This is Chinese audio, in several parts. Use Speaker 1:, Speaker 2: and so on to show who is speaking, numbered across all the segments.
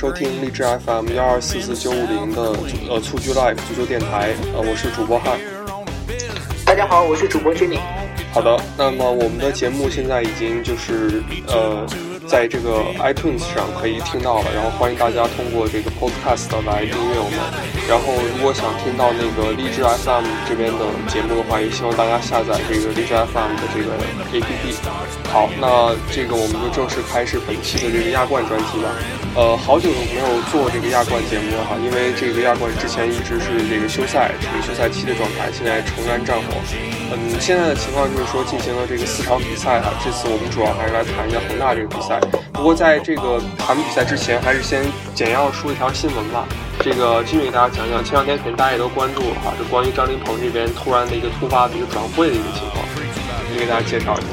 Speaker 1: 收听荔枝 FM 幺二四四九五零的呃蹴鞠 Live 足球电台，呃，我是主播汉。
Speaker 2: 大家好，我是主播 Jimmy。
Speaker 1: 好的，那么我们的节目现在已经就是呃。在这个 iTunes 上可以听到了，然后欢迎大家通过这个 Podcast 来订阅我们。然后如果想听到那个荔枝 FM 这边的节目的话，也希望大家下载这个荔枝 FM 的这个 APP。好，那这个我们就正式开始本期的这个亚冠专题吧。呃，好久没有做这个亚冠节目了哈，因为这个亚冠之前一直是这个休赛，处于休赛期的状态，现在重燃战火。嗯，现在的情况就是说进行了这个四场比赛哈，这次我们主要还是来谈一下恒大这个比赛。不过在这个谈比赛之前，还是先简要说一条新闻吧。这个继续给大家讲讲，前两天肯定大家也都关注了哈，就关于张琳芃这边突然的一个突发的一个转会的一个情况，你给大家介绍一下。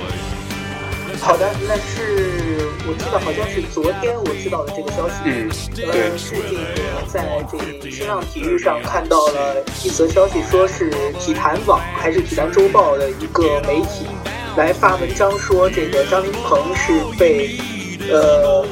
Speaker 2: 好的，那是我记得，好像是昨天我知道的这个消息。
Speaker 1: 嗯，
Speaker 2: 对，是这个在这新浪体育上看到了一则消息，说是体坛网还是体坛周报的一个媒体。来发文章说，这个张琳芃是被，呃，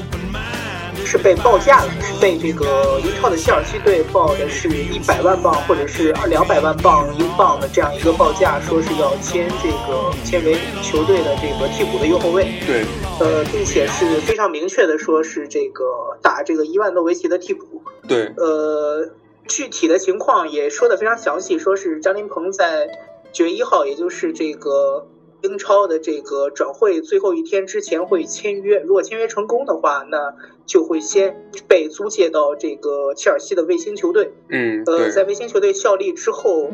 Speaker 2: 是被报价了，是被这个英超的切尔西队报的是一百万镑或者是两百万镑英镑的这样一个报价，说是要签这个签为球队的这个替补的右后卫。
Speaker 1: 对。
Speaker 2: 呃，并且是非常明确的说，是这个打这个伊万诺维奇的替补。
Speaker 1: 对。
Speaker 2: 呃，具体的情况也说的非常详细，说是张琳芃在九月一号，也就是这个。英超的这个转会最后一天之前会签约，如果签约成功的话，那就会先被租借到这个切尔西的卫星球队。
Speaker 1: 嗯，
Speaker 2: 呃，在卫星球队效力之后，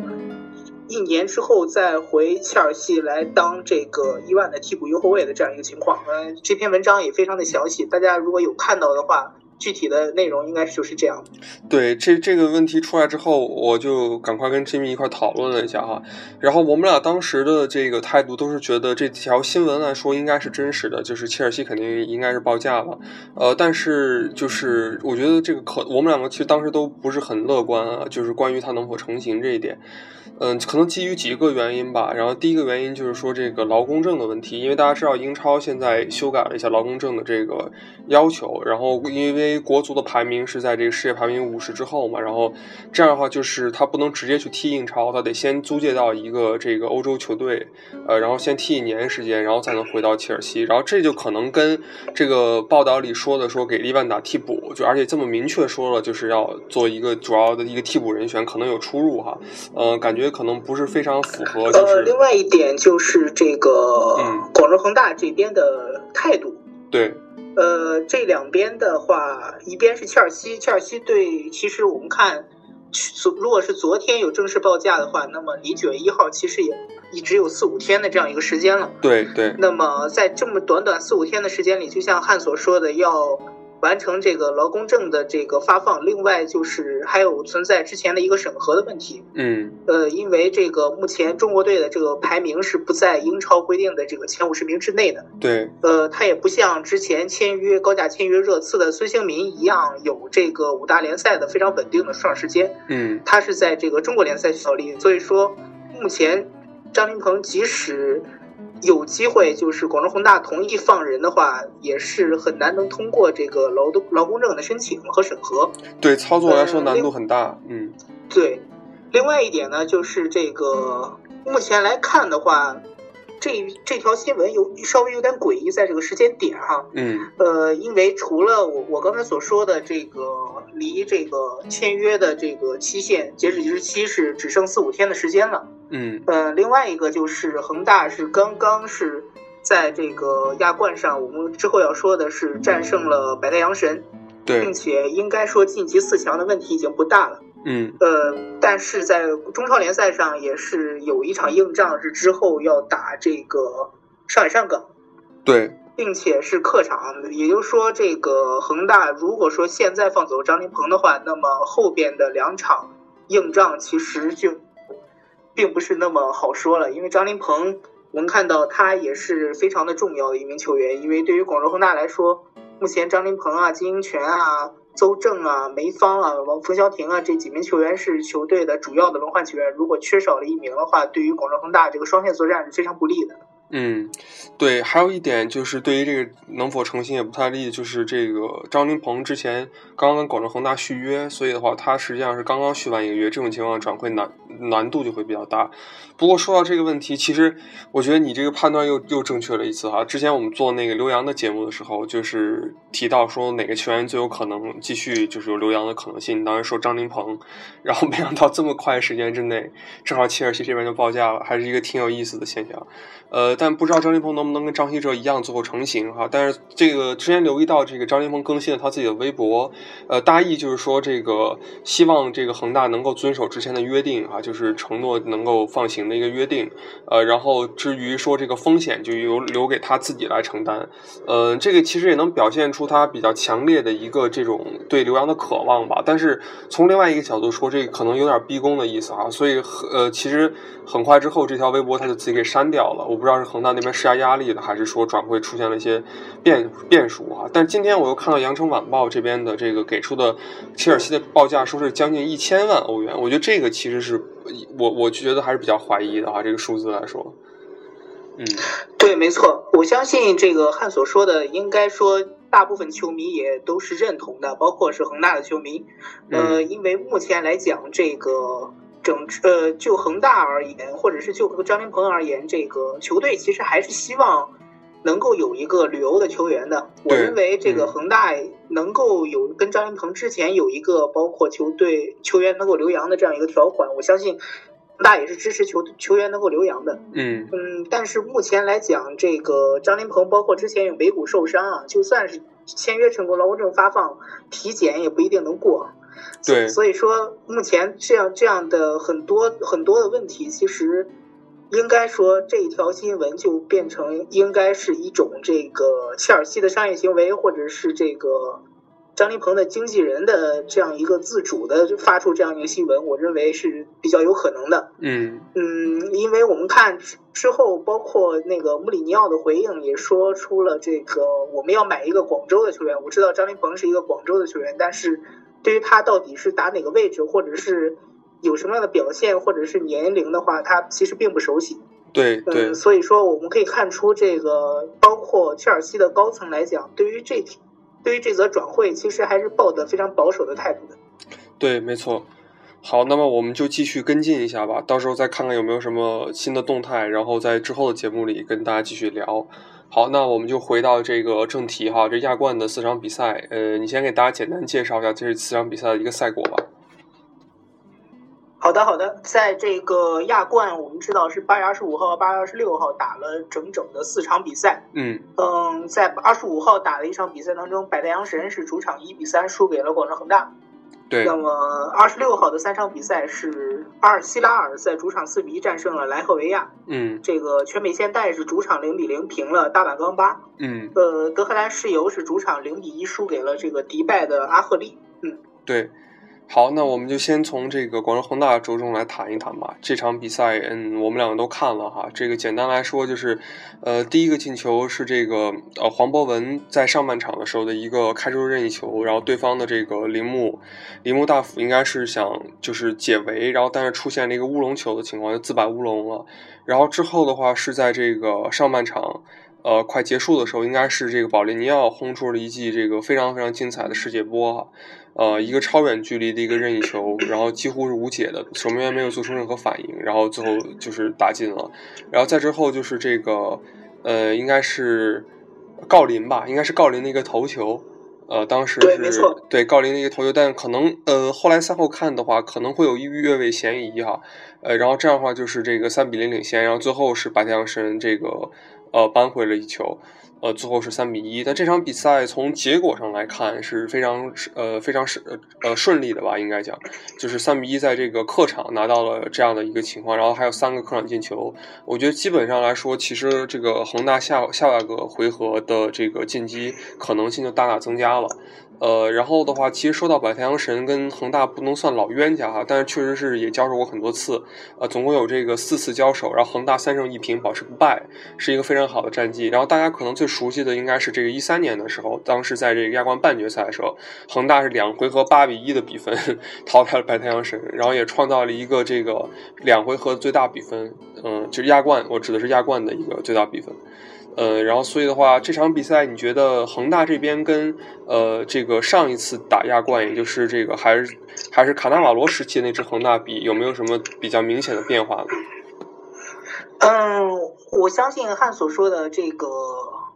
Speaker 2: 一年之后再回切尔西来当这个伊万的替补右后卫的这样一个情况。嗯，这篇文章也非常的详细，大家如果有看到的话。具体的内容应该就是这样。
Speaker 1: 对，这这个问题出来之后，我就赶快跟 Jimmy 一块讨论了一下哈。然后我们俩当时的这个态度都是觉得这条新闻来说应该是真实的，就是切尔西肯定应该是报价了。呃，但是就是我觉得这个可，我们两个其实当时都不是很乐观啊，就是关于它能否成型这一点。嗯，可能基于几个原因吧。然后第一个原因就是说这个劳工证的问题，因为大家知道英超现在修改了一下劳工证的这个要求，然后因为国足的排名是在这个世界排名五十之后嘛，然后这样的话就是他不能直接去踢英超，他得先租借到一个这个欧洲球队，呃，然后先踢一年时间，然后才能回到切尔西。然后这就可能跟这个报道里说的说给利万打替补，就而且这么明确说了就是要做一个主要的一个替补人选，可能有出入哈。呃，感觉。可能不是非常符合。呃，
Speaker 2: 另外一点就是这个广州恒大这边的态度。
Speaker 1: 对。
Speaker 2: 呃，这两边的话，一边是切尔西，切尔西对其实我们看，昨如果是昨天有正式报价的话，那么离九月一号其实也一直有四五天的这样一个时间了。
Speaker 1: 对对。
Speaker 2: 那么在这么短短四五天的时间里，就像汉所说的，要。完成这个劳工证的这个发放，另外就是还有存在之前的一个审核的问题。
Speaker 1: 嗯，
Speaker 2: 呃，因为这个目前中国队的这个排名是不在英超规定的这个前五十名之内的。
Speaker 1: 对，
Speaker 2: 呃，他也不像之前签约高价签约热刺的孙兴民一样有这个五大联赛的非常稳定的出场时间。
Speaker 1: 嗯，
Speaker 2: 他是在这个中国联赛效力，所以说目前张琳芃即使。有机会就是广州恒大同意放人的话，也是很难能通过这个劳动劳工证的申请和审核。
Speaker 1: 对，操作来说难度很大。嗯，
Speaker 2: 对。另外一点呢，就是这个目前来看的话，这这条新闻有稍微有点诡异，在这个时间点哈。
Speaker 1: 嗯。
Speaker 2: 呃，因为除了我我刚才所说的这个离这个签约的这个期限截止日期是只剩四五天的时间了。
Speaker 1: 嗯，
Speaker 2: 呃，另外一个就是恒大是刚刚是在这个亚冠上，我们之后要说的是战胜了百代阳神，
Speaker 1: 对，
Speaker 2: 并且应该说晋级四强的问题已经不大了。
Speaker 1: 嗯，
Speaker 2: 呃，但是在中超联赛上也是有一场硬仗，是之后要打这个上海上港，
Speaker 1: 对，
Speaker 2: 并且是客场，也就是说，这个恒大如果说现在放走张琳芃的话，那么后边的两场硬仗其实就。并不是那么好说了，因为张琳芃，能看到他也是非常的重要的一名球员。因为对于广州恒大来说，目前张琳芃啊、金英权啊、邹正啊、梅芳啊、王冯潇霆啊这几名球员是球队的主要的轮换球员。如果缺少了一名的话，对于广州恒大这个双线作战是非常不利的。
Speaker 1: 嗯，对，还有一点就是对于这个能否成型也不太利，就是这个张琳芃之前刚刚跟广州恒大续约，所以的话他实际上是刚刚续完一个约，这种情况转会难难度就会比较大。不过说到这个问题，其实我觉得你这个判断又又正确了一次哈。之前我们做那个留洋的节目的时候，就是提到说哪个球员最有可能继续就是有留洋的可能性，你当时说张琳芃，然后没想到这么快时间之内，正好切尔西这边就报价了，还是一个挺有意思的现象。呃，但不知道张琳芃能不能跟张稀哲一样最后成型哈？但是这个之前留意到这个张琳芃更新了他自己的微博，呃，大意就是说这个希望这个恒大能够遵守之前的约定啊，就是承诺能够放行的一个约定。呃，然后至于说这个风险就由留给他自己来承担。呃，这个其实也能表现出他比较强烈的一个这种对刘洋的渴望吧。但是从另外一个角度说，这个可能有点逼宫的意思啊。所以呃，其实很快之后这条微博他就自己给删掉了。我。不知道是恒大那边施加压力的，还是说转会出现了一些变变数啊？但今天我又看到羊城晚报这边的这个给出的切尔西的报价，说是将近一千万欧元。我觉得这个其实是我我觉得还是比较怀疑的啊，这个数字来说。嗯，
Speaker 2: 对，没错，我相信这个汉所说的，应该说大部分球迷也都是认同的，包括是恒大的球迷。呃，因为目前来讲，这个。整呃，就恒大而言，或者是就张琳芃而言，这个球队其实还是希望能够有一个旅游的球员的。我认为这个恒大能够有跟张琳芃之前有一个包括球队球员能够留洋的这样一个条款，我相信恒大也是支持球球员能够留洋的。
Speaker 1: 嗯
Speaker 2: 嗯，但是目前来讲，这个张琳芃包括之前有尾骨受伤啊，就算是签约成功，劳工证发放，体检也不一定能过。
Speaker 1: 对，
Speaker 2: 所以说目前这样这样的很多很多的问题，其实应该说这一条新闻就变成应该是一种这个切尔西的商业行为，或者是这个张琳芃的经纪人的这样一个自主的发出这样一个新闻，我认为是比较有可能的。
Speaker 1: 嗯
Speaker 2: 嗯，因为我们看之后，包括那个穆里尼奥的回应也说出了这个我们要买一个广州的球员。我知道张琳芃是一个广州的球员，但是。对于他到底是打哪个位置，或者是有什么样的表现，或者是年龄的话，他其实并不熟悉。
Speaker 1: 对对，
Speaker 2: 所以说我们可以看出，这个包括切尔西的高层来讲，对于这对于这则转会，其实还是抱的非常保守的态度的。
Speaker 1: 对，没错。好，那么我们就继续跟进一下吧，到时候再看看有没有什么新的动态，然后在之后的节目里跟大家继续聊。好，那我们就回到这个正题哈，这亚冠的四场比赛，呃，你先给大家简单介绍一下这四场比赛的一个赛果吧。
Speaker 2: 好的，好的，在这个亚冠，我们知道是八月二十五号、八月二十六号打了整整的四场比赛。
Speaker 1: 嗯
Speaker 2: 嗯，在二十五号打的一场比赛当中，百代阳神是主场一比三输给了广州恒大。
Speaker 1: 对。
Speaker 2: 那么二十六号的三场比赛是阿尔希拉尔在主场四比一战胜了莱赫维亚。
Speaker 1: 嗯。
Speaker 2: 这个全美现代是主场零比零平了大阪钢巴。
Speaker 1: 嗯。
Speaker 2: 呃，德黑兰石油是主场零比一输给了这个迪拜的阿赫利。嗯。
Speaker 1: 对。好，那我们就先从这个广州恒大着重来谈一谈吧。这场比赛，嗯，我们两个都看了哈。这个简单来说就是，呃，第一个进球是这个呃黄博文在上半场的时候的一个开出任意球，然后对方的这个铃木铃木大辅应该是想就是解围，然后但是出现了一个乌龙球的情况，就自摆乌龙了。然后之后的话是在这个上半场。呃，快结束的时候，应该是这个保利尼奥轰出了一记这个非常非常精彩的世界波哈，呃，一个超远距离的一个任意球，然后几乎是无解的，守门员没有做出任何反应，然后最后就是打进了，然后再之后就是这个呃，应该是郜林吧，应该是郜林的一个头球，呃，当时是对郜林的一个头球，但可能呃后来赛后看的话，可能会有越位嫌疑哈，呃，然后这样的话就是这个三比零领先，然后最后是白太阳神这个。呃，扳回了一球，呃，最后是三比一。但这场比赛从结果上来看是非常呃非常是呃顺利的吧，应该讲，就是三比一在这个客场拿到了这样的一个情况，然后还有三个客场进球。我觉得基本上来说，其实这个恒大下下个回合的这个进击可能性就大大增加了。呃，然后的话，其实说到百太阳神跟恒大不能算老冤家哈，但是确实是也交手过很多次，呃，总共有这个四次交手，然后恒大三胜一平，保持不败，是一个非常好的战绩。然后大家可能最熟悉的应该是这个一三年的时候，当时在这个亚冠半决赛的时候，恒大是两回合八比一的比分 淘汰了白太阳神，然后也创造了一个这个两回合最大比分，嗯，就是亚冠，我指的是亚冠的一个最大比分。呃，然后所以的话，这场比赛你觉得恒大这边跟呃这个上一次打亚冠，也就是这个还是还是卡纳瓦罗时期那支恒大比，有没有什么比较明显的变化呢？
Speaker 2: 嗯，我相信汉所说的这个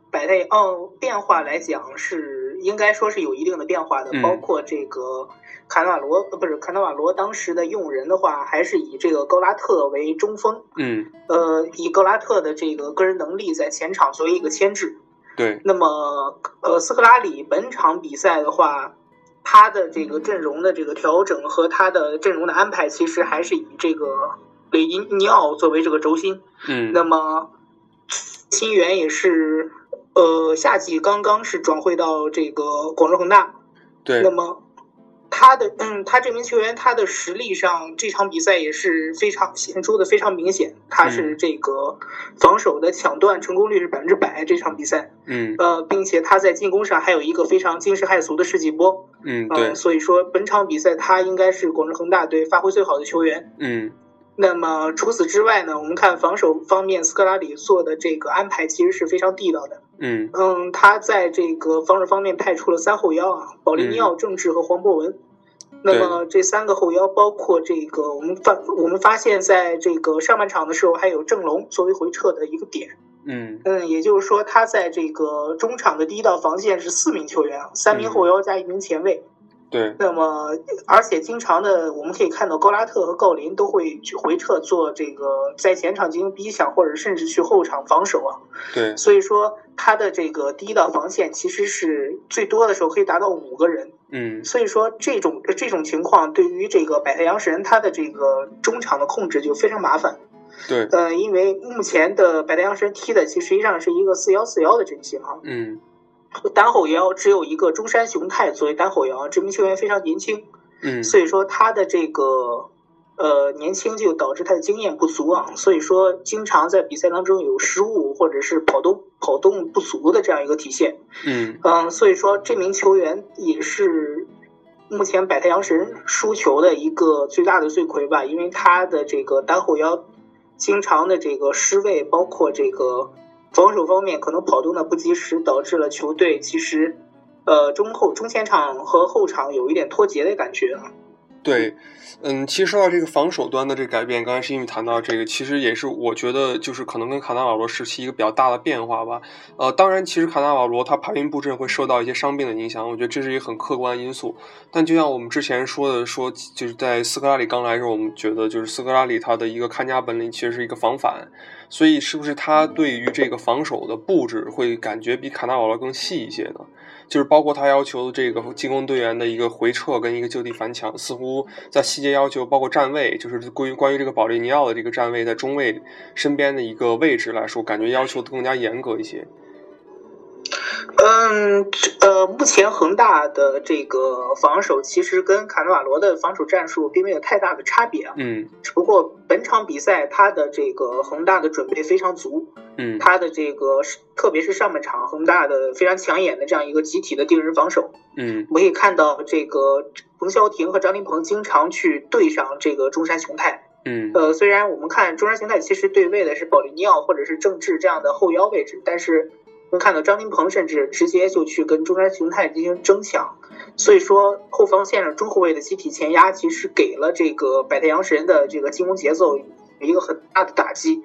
Speaker 2: 百内奥变化来讲是应该说是有一定的变化的，包括这个。卡纳瓦罗呃不是卡纳瓦罗当时的用人的话，还是以这个高拉特为中锋，
Speaker 1: 嗯，
Speaker 2: 呃，以高拉特的这个个人能力在前场作为一个牵制。
Speaker 1: 对。
Speaker 2: 那么，呃，斯科拉里本场比赛的话，他的这个阵容的这个调整和他的阵容的安排，其实还是以这个雷伊尼奥作为这个轴心。
Speaker 1: 嗯。
Speaker 2: 那么，新援也是，呃，夏季刚刚是转会到这个广州恒大。
Speaker 1: 对。
Speaker 2: 那么。他的嗯，他这名球员他的实力上，这场比赛也是非常显著的非常明显。他是这个防守的抢断成功率是百分之百，这场比赛，
Speaker 1: 嗯，
Speaker 2: 呃，并且他在进攻上还有一个非常惊世骇俗的世纪波，
Speaker 1: 嗯，对，
Speaker 2: 所以说本场比赛他应该是广州恒大队发挥最好的球员，
Speaker 1: 嗯。
Speaker 2: 那么除此之外呢，我们看防守方面，斯科拉里做的这个安排其实是非常地道的。
Speaker 1: 嗯
Speaker 2: 嗯，他在这个防守方面派出了三后腰啊，保利尼奥、郑智和黄博文。那么这三个后腰，包括这个我们发我们发现，在这个上半场的时候，还有郑龙作为回撤的一个点。
Speaker 1: 嗯
Speaker 2: 嗯，也就是说，他在这个中场的第一道防线是四名球员啊，三名后腰加一名前卫。
Speaker 1: 对，
Speaker 2: 那么而且经常的，我们可以看到高拉特和郜林都会去回撤做这个在前场进行逼抢，或者甚至去后场防守啊。
Speaker 1: 对，
Speaker 2: 所以说他的这个第一道防线其实是最多的时候可以达到五个人。
Speaker 1: 嗯，
Speaker 2: 所以说这种这种情况对于这个百太阳神他的这个中场的控制就非常麻烦。
Speaker 1: 对，
Speaker 2: 呃，因为目前的百太阳神踢的其实实际上是一个四幺四幺的阵型啊。
Speaker 1: 嗯。
Speaker 2: 单后腰只有一个中山雄太作为单后腰，这名球员非常年轻，
Speaker 1: 嗯，
Speaker 2: 所以说他的这个呃年轻就导致他的经验不足啊，所以说经常在比赛当中有失误或者是跑动跑动不足的这样一个体现，
Speaker 1: 嗯
Speaker 2: 嗯，所以说这名球员也是目前百太阳神输球的一个最大的罪魁吧，因为他的这个单后腰经常的这个失位，包括这个。防守方面可能跑动的不及时，导致了球队其实，呃，中后中前场和后场有一点脱节的感觉。
Speaker 1: 对，嗯，其实说到这个防守端的这个改变，刚才是因为谈到这个，其实也是我觉得就是可能跟卡纳瓦罗时期一个比较大的变化吧。呃，当然，其实卡纳瓦罗他排兵布阵会受到一些伤病的影响，我觉得这是一个很客观的因素。但就像我们之前说的，说就是在斯科拉里刚来的时候，我们觉得就是斯科拉里他的一个看家本领其实是一个防反，所以是不是他对于这个防守的布置会感觉比卡纳瓦罗更细一些呢？就是包括他要求这个进攻队员的一个回撤跟一个就地反抢，似乎在细节要求，包括站位，就是关于关于这个保利尼奥的这个站位在中卫身边的一个位置来说，感觉要求更加严格一些。
Speaker 2: 嗯，呃，目前恒大的这个防守其实跟卡纳瓦罗的防守战术并没有太大的差别啊。
Speaker 1: 嗯。
Speaker 2: 只不过本场比赛他的这个恒大的准备非常足。
Speaker 1: 嗯。
Speaker 2: 他的这个特别是上半场恒大的非常抢眼的这样一个集体的定人防守。
Speaker 1: 嗯。
Speaker 2: 我们可以看到这个冯潇霆和张琳芃经常去对上这个中山雄泰。
Speaker 1: 嗯。
Speaker 2: 呃，虽然我们看中山雄泰其实对位的是保利尼奥或者是郑智这样的后腰位置，但是。能看到张琳芃甚至直接就去跟中山雄太进行争抢，所以说后防线上中后卫的集体前压，其实给了这个百太阳神的这个进攻节奏一个很大的打击，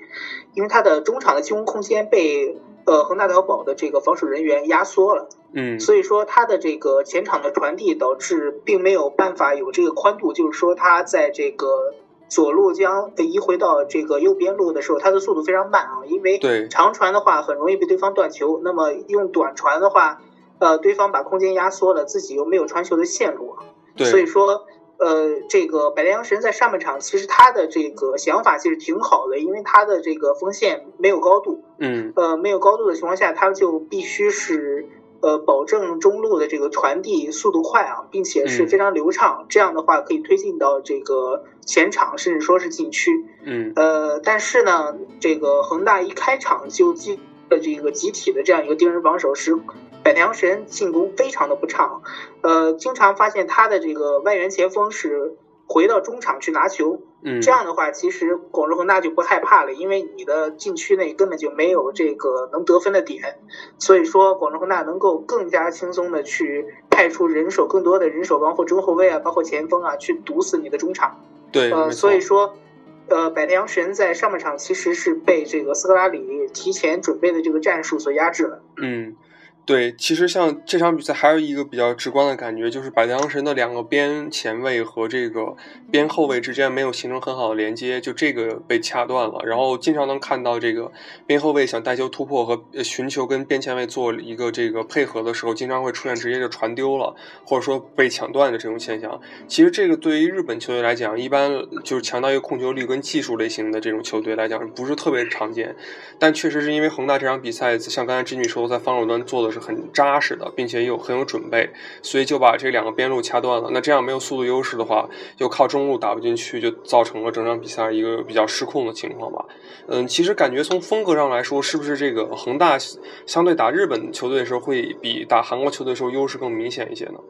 Speaker 2: 因为他的中场的进攻空间被呃恒大淘宝的这个防守人员压缩了，
Speaker 1: 嗯，
Speaker 2: 所以说他的这个前场的传递导致并没有办法有这个宽度，就是说他在这个。左路将移回到这个右边路的时候，他的速度非常慢啊，因为长传的话很容易被对方断球。那么用短传的话，呃，对方把空间压缩了，自己又没有传球的线路啊。所以说，呃，这个百良神在上半场其实他的这个想法其实挺好的，因为他的这个锋线没有高度，
Speaker 1: 嗯，
Speaker 2: 呃，没有高度的情况下，他就必须是呃，保证中路的这个传递速度快啊，并且是非常流畅。这样的话可以推进到这个前场，甚至说是禁区。
Speaker 1: 嗯。
Speaker 2: 呃，但是呢，这个恒大一开场就进了这个集体的这样一个盯人防守，使百良神进攻非常的不畅。呃，经常发现他的这个外援前锋是回到中场去拿球。
Speaker 1: 嗯，
Speaker 2: 这样的话，其实广州恒大就不害怕了，因为你的禁区内根本就没有这个能得分的点，所以说广州恒大能够更加轻松的去派出人手，更多的人手，包括中后卫啊，包括前锋啊，去堵死你的中场。
Speaker 1: 对，
Speaker 2: 呃，所以说，呃，百太阳神在上半场其实是被这个斯科拉里提前准备的这个战术所压制了。
Speaker 1: 嗯。对，其实像这场比赛还有一个比较直观的感觉，就是百良神的两个边前卫和这个边后卫之间没有形成很好的连接，就这个被掐断了。然后经常能看到这个边后卫想带球突破和寻求跟边前卫做一个这个配合的时候，经常会出现直接就传丢了，或者说被抢断的这种现象。其实这个对于日本球队来讲，一般就是强调一个控球率跟技术类型的这种球队来讲，不是特别常见。但确实是因为恒大这场比赛，像刚才志女说，在防守端做的是。很扎实的，并且有很有准备，所以就把这两个边路掐断了。那这样没有速度优势的话，就靠中路打不进去，就造成了整场比赛一个比较失控的情况吧。嗯，其实感觉从风格上来说，是不是这个恒大相对打日本球队的时候，会比打韩国球队的时候优势更明显一些呢？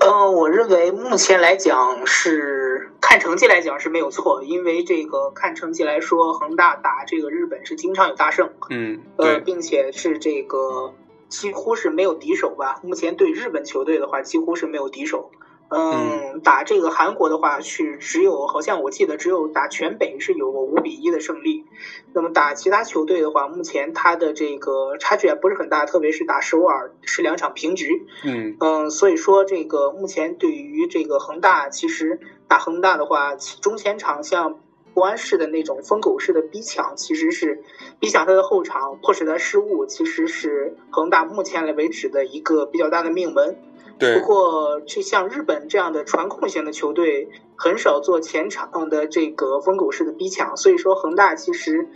Speaker 2: 呃，我认为目前来讲是看成绩来讲是没有错，因为这个看成绩来说，恒大打这个日本是经常有大胜，
Speaker 1: 嗯，
Speaker 2: 呃，并且是这个几乎是没有敌手吧。目前对日本球队的话，几乎是没有敌手。嗯，打这个韩国的话，是只有好像我记得只有打全北是有过五比一的胜利。那么打其他球队的话，目前他的这个差距也不是很大，特别是打首尔是两场平局。
Speaker 1: 嗯
Speaker 2: 嗯，所以说这个目前对于这个恒大，其实打恒大的话，中前场像国安式的那种疯狗式的逼抢，其实是逼抢他的后场，迫使他失误，其实是恒大目前来为止的一个比较大的命门。不过，就像日本这样的传控型的球队，很少做前场的这个疯狗式的逼抢，所以说恒大其实。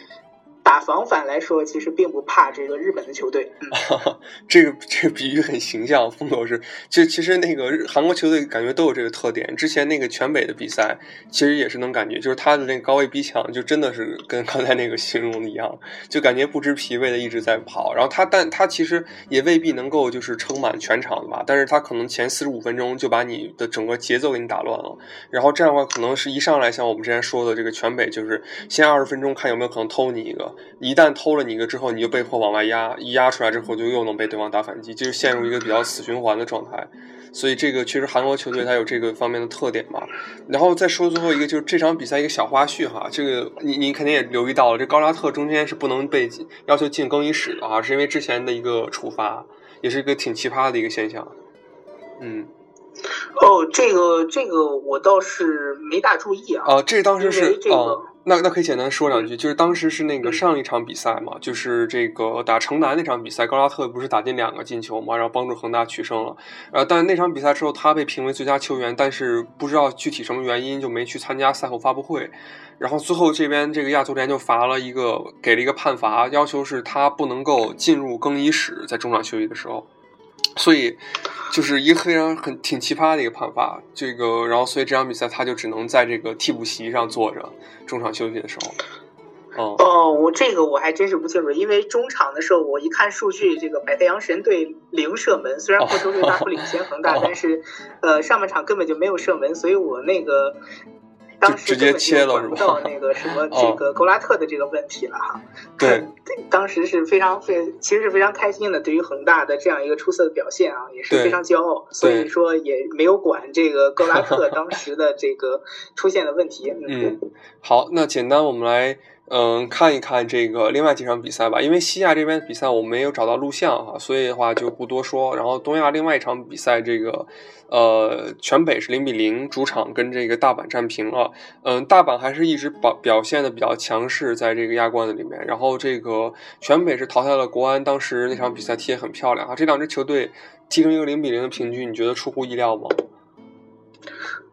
Speaker 2: 打防反来说，其实并不怕这个日本的球队。
Speaker 1: 这个这个比喻很形象，风格是。就其实那个韩国球队感觉都有这个特点。之前那个全北的比赛，其实也是能感觉，就是他的那个高位逼抢，就真的是跟刚才那个形容的一样，就感觉不知疲惫的一直在跑。然后他，但他其实也未必能够就是撑满全场的吧。但是他可能前四十五分钟就把你的整个节奏给你打乱了。然后这样的话，可能是一上来像我们之前说的这个全北，就是先二十分钟看有没有可能偷你一个。一旦偷了你一个之后，你就被迫往外压，一压出来之后就又能被对方打反击，就是陷入一个比较死循环的状态。所以这个确实韩国球队它有这个方面的特点嘛。然后再说最后一个，就是这场比赛一个小花絮哈，这个你你肯定也留意到了，这高拉特中间是不能被要求进更衣室的啊，是因为之前的一个处罚，也是一个挺奇葩的一个现象。嗯。
Speaker 2: 哦，这个这个我倒是没大注意啊。
Speaker 1: 啊，这当时是啊，那那可以简单说两句，就是当时是那个上一场比赛嘛，就是这个打城南那场比赛，高拉特不是打进两个进球嘛，然后帮助恒大取胜了。呃，但那场比赛之后，他被评为最佳球员，但是不知道具体什么原因就没去参加赛后发布会。然后最后这边这个亚足联就罚了一个，给了一个判罚，要求是他不能够进入更衣室，在中场休息的时候。所以，就是一个非常很挺奇葩的一个判罚。这个，然后所以这场比赛他就只能在这个替补席上坐着，中场休息的时候。哦，
Speaker 2: 哦，我这个我还真是不清楚，因为中场的时候我一看数据，这个百太阳神队零射门，虽然获球率大幅领先恒大，但是呃上半场根本就没有射门，所以我那个。当时
Speaker 1: 直接切了是
Speaker 2: 吧？到那个什么这个格拉特的这个问题了哈。
Speaker 1: 对，
Speaker 2: 当时是非常非其实是非常开心的，对于恒大的这样一个出色的表现啊，也是非常骄傲。所以说也没有管这个 格拉特当时的这个出现的问题。
Speaker 1: 嗯，好，那简单我们来。嗯，看一看这个另外几场比赛吧。因为西亚这边的比赛我没有找到录像哈，所以的话就不多说。然后东亚另外一场比赛，这个呃全北是零比零主场跟这个大阪战平了。嗯，大阪还是一直表表现的比较强势，在这个亚冠的里面。然后这个全北是淘汰了国安，当时那场比赛踢得很漂亮啊。这两支球队踢成一个零比零的平局，你觉得出乎意料吗？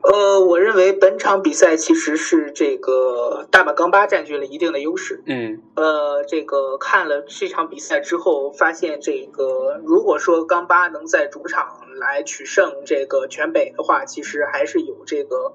Speaker 2: 呃，我认为本场比赛其实是这个大阪钢巴占据了一定的优势。
Speaker 1: 嗯，
Speaker 2: 呃，这个看了这场比赛之后，发现这个如果说钢巴能在主场来取胜这个全北的话，其实还是有这个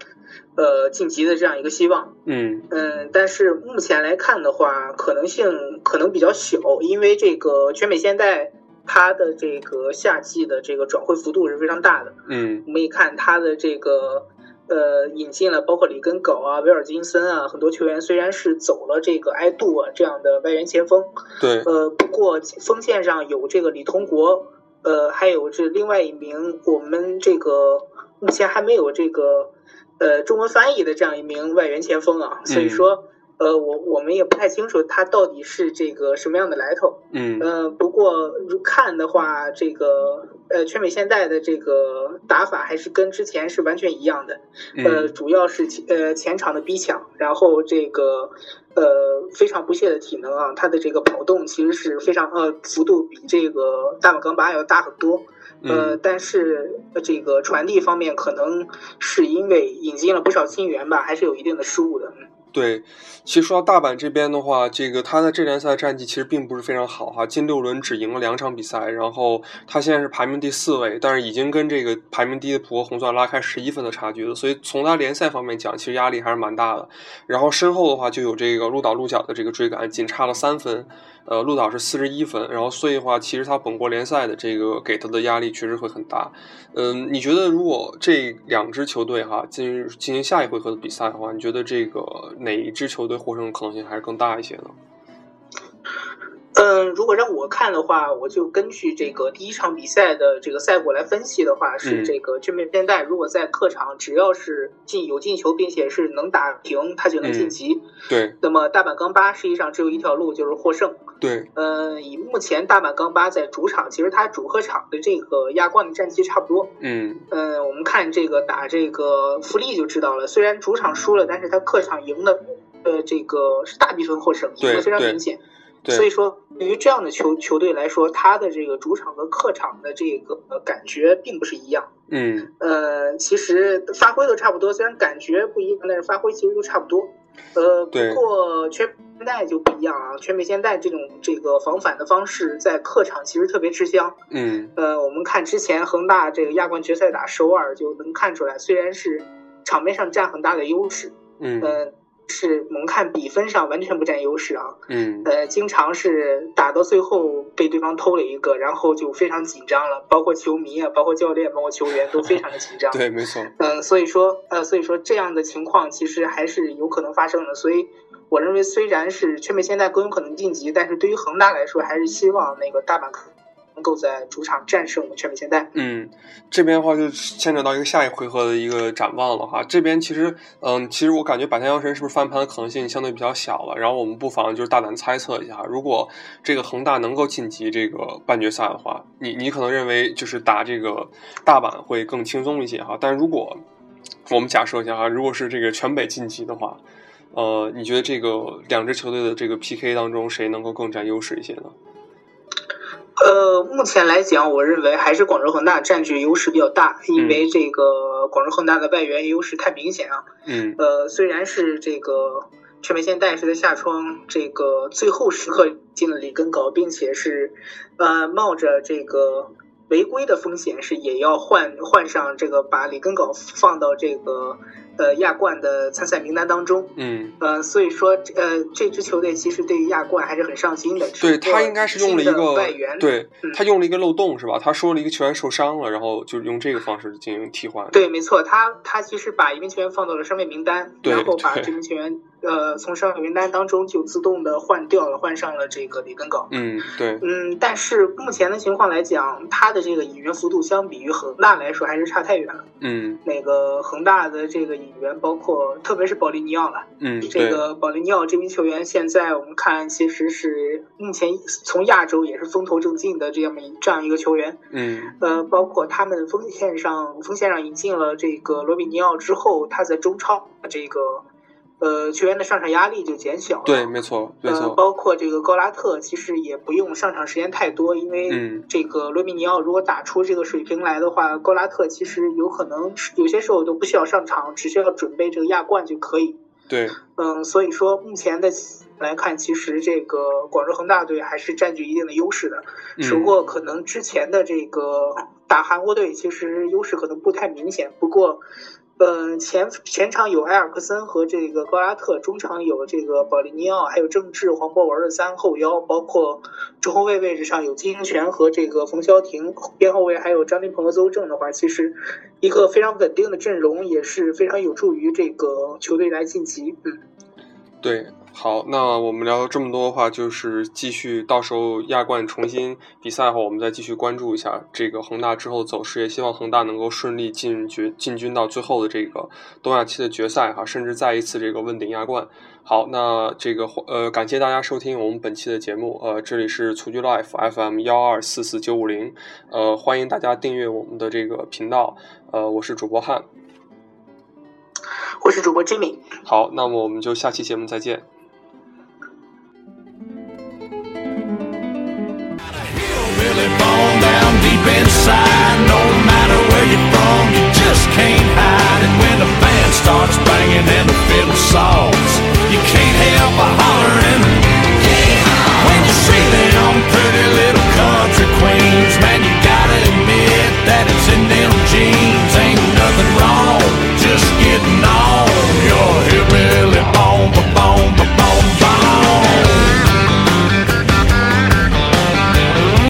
Speaker 2: 呃晋级的这样一个希望。
Speaker 1: 嗯
Speaker 2: 嗯，但是目前来看的话，可能性可能比较小，因为这个全美现在它的这个夏季的这个转会幅度是非常大的。
Speaker 1: 嗯
Speaker 2: 我们一看它的这个呃引进了包括里根狗啊、威尔金森啊很多球员，虽然是走了这个埃杜啊这样的外援前锋，
Speaker 1: 对，
Speaker 2: 呃，不过锋线上有这个李同国，呃，还有这另外一名我们这个目前还没有这个呃中文翻译的这样一名外援前锋啊，所以说。呃，我我们也不太清楚他到底是这个什么样的来头，
Speaker 1: 嗯。
Speaker 2: 呃，不过如看的话，这个呃全美现代的这个打法还是跟之前是完全一样的，呃，
Speaker 1: 嗯
Speaker 2: 主要是呃前场的逼抢，然后这个呃非常不懈的体能啊，他的这个跑动其实是非常呃幅度比这个大马钢巴要大很多，呃，
Speaker 1: 嗯
Speaker 2: 但是呃这个传递方面可能是因为引进了不少新援吧，还是有一定的失误的。
Speaker 1: 对，其实说到大阪这边的话，这个他在这联赛战绩其实并不是非常好哈，近六轮只赢了两场比赛，然后他现在是排名第四位，但是已经跟这个排名低的浦和红钻拉开十一分的差距了，所以从他联赛方面讲，其实压力还是蛮大的。然后身后的话就有这个鹿岛鹿角的这个追赶，仅差了三分，呃，鹿岛是四十一分，然后所以的话，其实他本国联赛的这个给他的压力确实会很大。嗯，你觉得如果这两支球队哈进入进行下一回合的比赛的话，你觉得这个哪一支球队获胜的可能性还是更大一些呢？
Speaker 2: 嗯，如果让我看的话，我就根据这个第一场比赛的这个赛果来分析的话，
Speaker 1: 嗯
Speaker 2: 是这个正面现代如果在客场只要是进有进球，并且是能打平，他就能晋级。
Speaker 1: 对
Speaker 2: 那么大阪钢巴实际上只有一条路，就是获胜。
Speaker 1: 对，
Speaker 2: 呃，以目前大阪钢巴在主场，其实它主客场的这个亚冠的战绩差不多。
Speaker 1: 嗯
Speaker 2: 呃，我们看这个打这个富力就知道了，虽然主场输了，但是他客场赢的，呃，这个是大比分获胜，赢
Speaker 1: 对
Speaker 2: 得非常明显。
Speaker 1: 对，
Speaker 2: 所以说，对于这样的球球队来说，他的这个主场和客场的这个呃感觉并不是一样。
Speaker 1: 嗯
Speaker 2: 呃，其实发挥都差不多，虽然感觉不一样，但是发挥其实都差不多。呃，
Speaker 1: 对
Speaker 2: 不过全美现在就不一样啊，全美现代这种这个防反的方式在客场其实特别吃香。
Speaker 1: 嗯
Speaker 2: 呃，我们看之前恒大这个亚冠决赛打首尔就能看出来，虽然是场面上占很大的优势，
Speaker 1: 嗯
Speaker 2: 呃，是我们看比分上完全不占优势啊。
Speaker 1: 嗯
Speaker 2: 呃，经常是打到最后被对方偷了一个，然后就非常紧张了，包括球迷啊，包括教练，包括球员都非常的紧张。
Speaker 1: 对，没错，
Speaker 2: 嗯，所以说，呃，所以说这样的情况其实还是有可能发生的。所以我认为，虽然是全美现在更有可能晋级，但是对于恒大来说，还是希望那个大阪能够在主场战胜全美现代。
Speaker 1: 嗯，这边的话就牵扯到一个下一回合的一个展望了哈。这边其实，嗯，其实我感觉百田洋神是不是翻盘的可能性相对比较小了。然后我们不妨就是大胆猜测一下，如果这个恒大能够晋级这个半决赛的话，你你可能认为就是打这个大阪会更轻松一些哈。但如果我们假设一下哈，如果是这个全北晋级的话，呃，你觉得这个两支球队的这个 PK 当中谁能够更占优势一些呢？
Speaker 2: 呃，目前来讲，我认为还是广州恒大占据优势比较大，因为这个广州恒大的外援优势太明显啊。
Speaker 1: 嗯
Speaker 2: 呃，虽然是这个全美现代是在下窗这个最后时刻进了里根镐，并且是呃冒着这个违规的风险，是也要换换上这个把里根镐放到这个呃亚冠的参赛名单当中。
Speaker 1: 嗯，
Speaker 2: 呃，所以说呃这支球队其实对于亚冠还是很上心的。
Speaker 1: 对他应该是用了一个
Speaker 2: 外援，
Speaker 1: 对
Speaker 2: 嗯
Speaker 1: 他用了一个漏洞是吧？他说了一个球员受伤了，然后就用这个方式进行替换。
Speaker 2: 对，没错，他他其实把一名球员放到了伤病名单，
Speaker 1: 对
Speaker 2: 然后 把这名球员呃从伤病名单当中就自动的换掉了，换上了这个里根镐。
Speaker 1: 嗯，对，
Speaker 2: 嗯，但是目前的情况来讲，他的这个引援幅度相比于恒大来说还是差太远了。
Speaker 1: 嗯
Speaker 2: 那个恒大的这个引援，包括特别是保利尼奥了，
Speaker 1: 嗯，
Speaker 2: 这，个保利尼奥这名球员，现在我们看其实是目前从亚洲也是风头正劲的这样一这样一个球员。
Speaker 1: 嗯
Speaker 2: 呃，包括他们锋线上锋线上引进了这个罗比尼奥之后，他在中超这个呃，球员的上场压力就减小了。
Speaker 1: 对，没错，没错。
Speaker 2: 呃，包括这个高拉特，其实也不用上场时间太多，因为这个罗米尼奥如果打出这个水平来的话，高拉特其实有可能有些时候都不需要上场，只需要准备这个亚冠就可以。
Speaker 1: 对，
Speaker 2: 嗯，所以说目前的来看，其实这个广州恒大队还是占据一定的优势的，只不过可能之前的这个打韩国队，其实优势可能不太明显，不过。嗯，前前场有埃尔克森和这个高拉特，中场有这个保利尼奥，还有郑智、黄博文的三后腰，包括中后卫位置上有金英权和这个冯潇霆，边后卫还有张琳芃和邹正的话，其实一个非常稳定的阵容，也是非常有助于这个球队来晋级。嗯，
Speaker 1: 对。好，那我们聊了这么多的话，就是继续到时候亚冠重新比赛后，我们再继续关注一下这个恒大之后走势，也希望恒大能够顺利进决进军到最后的这个东亚期的决赛哈，甚至再一次这个问鼎亚冠。好，那这个呃，感谢大家收听我们本期的节目，呃，这里是蹴鞠 Life FM 幺二四四九五零，呃，欢迎大家订阅我们的这个频道，呃，我是主播汉，
Speaker 2: 我是主播 Jimmy。
Speaker 1: 好，那么我们就下期节目再见。You can't a heart.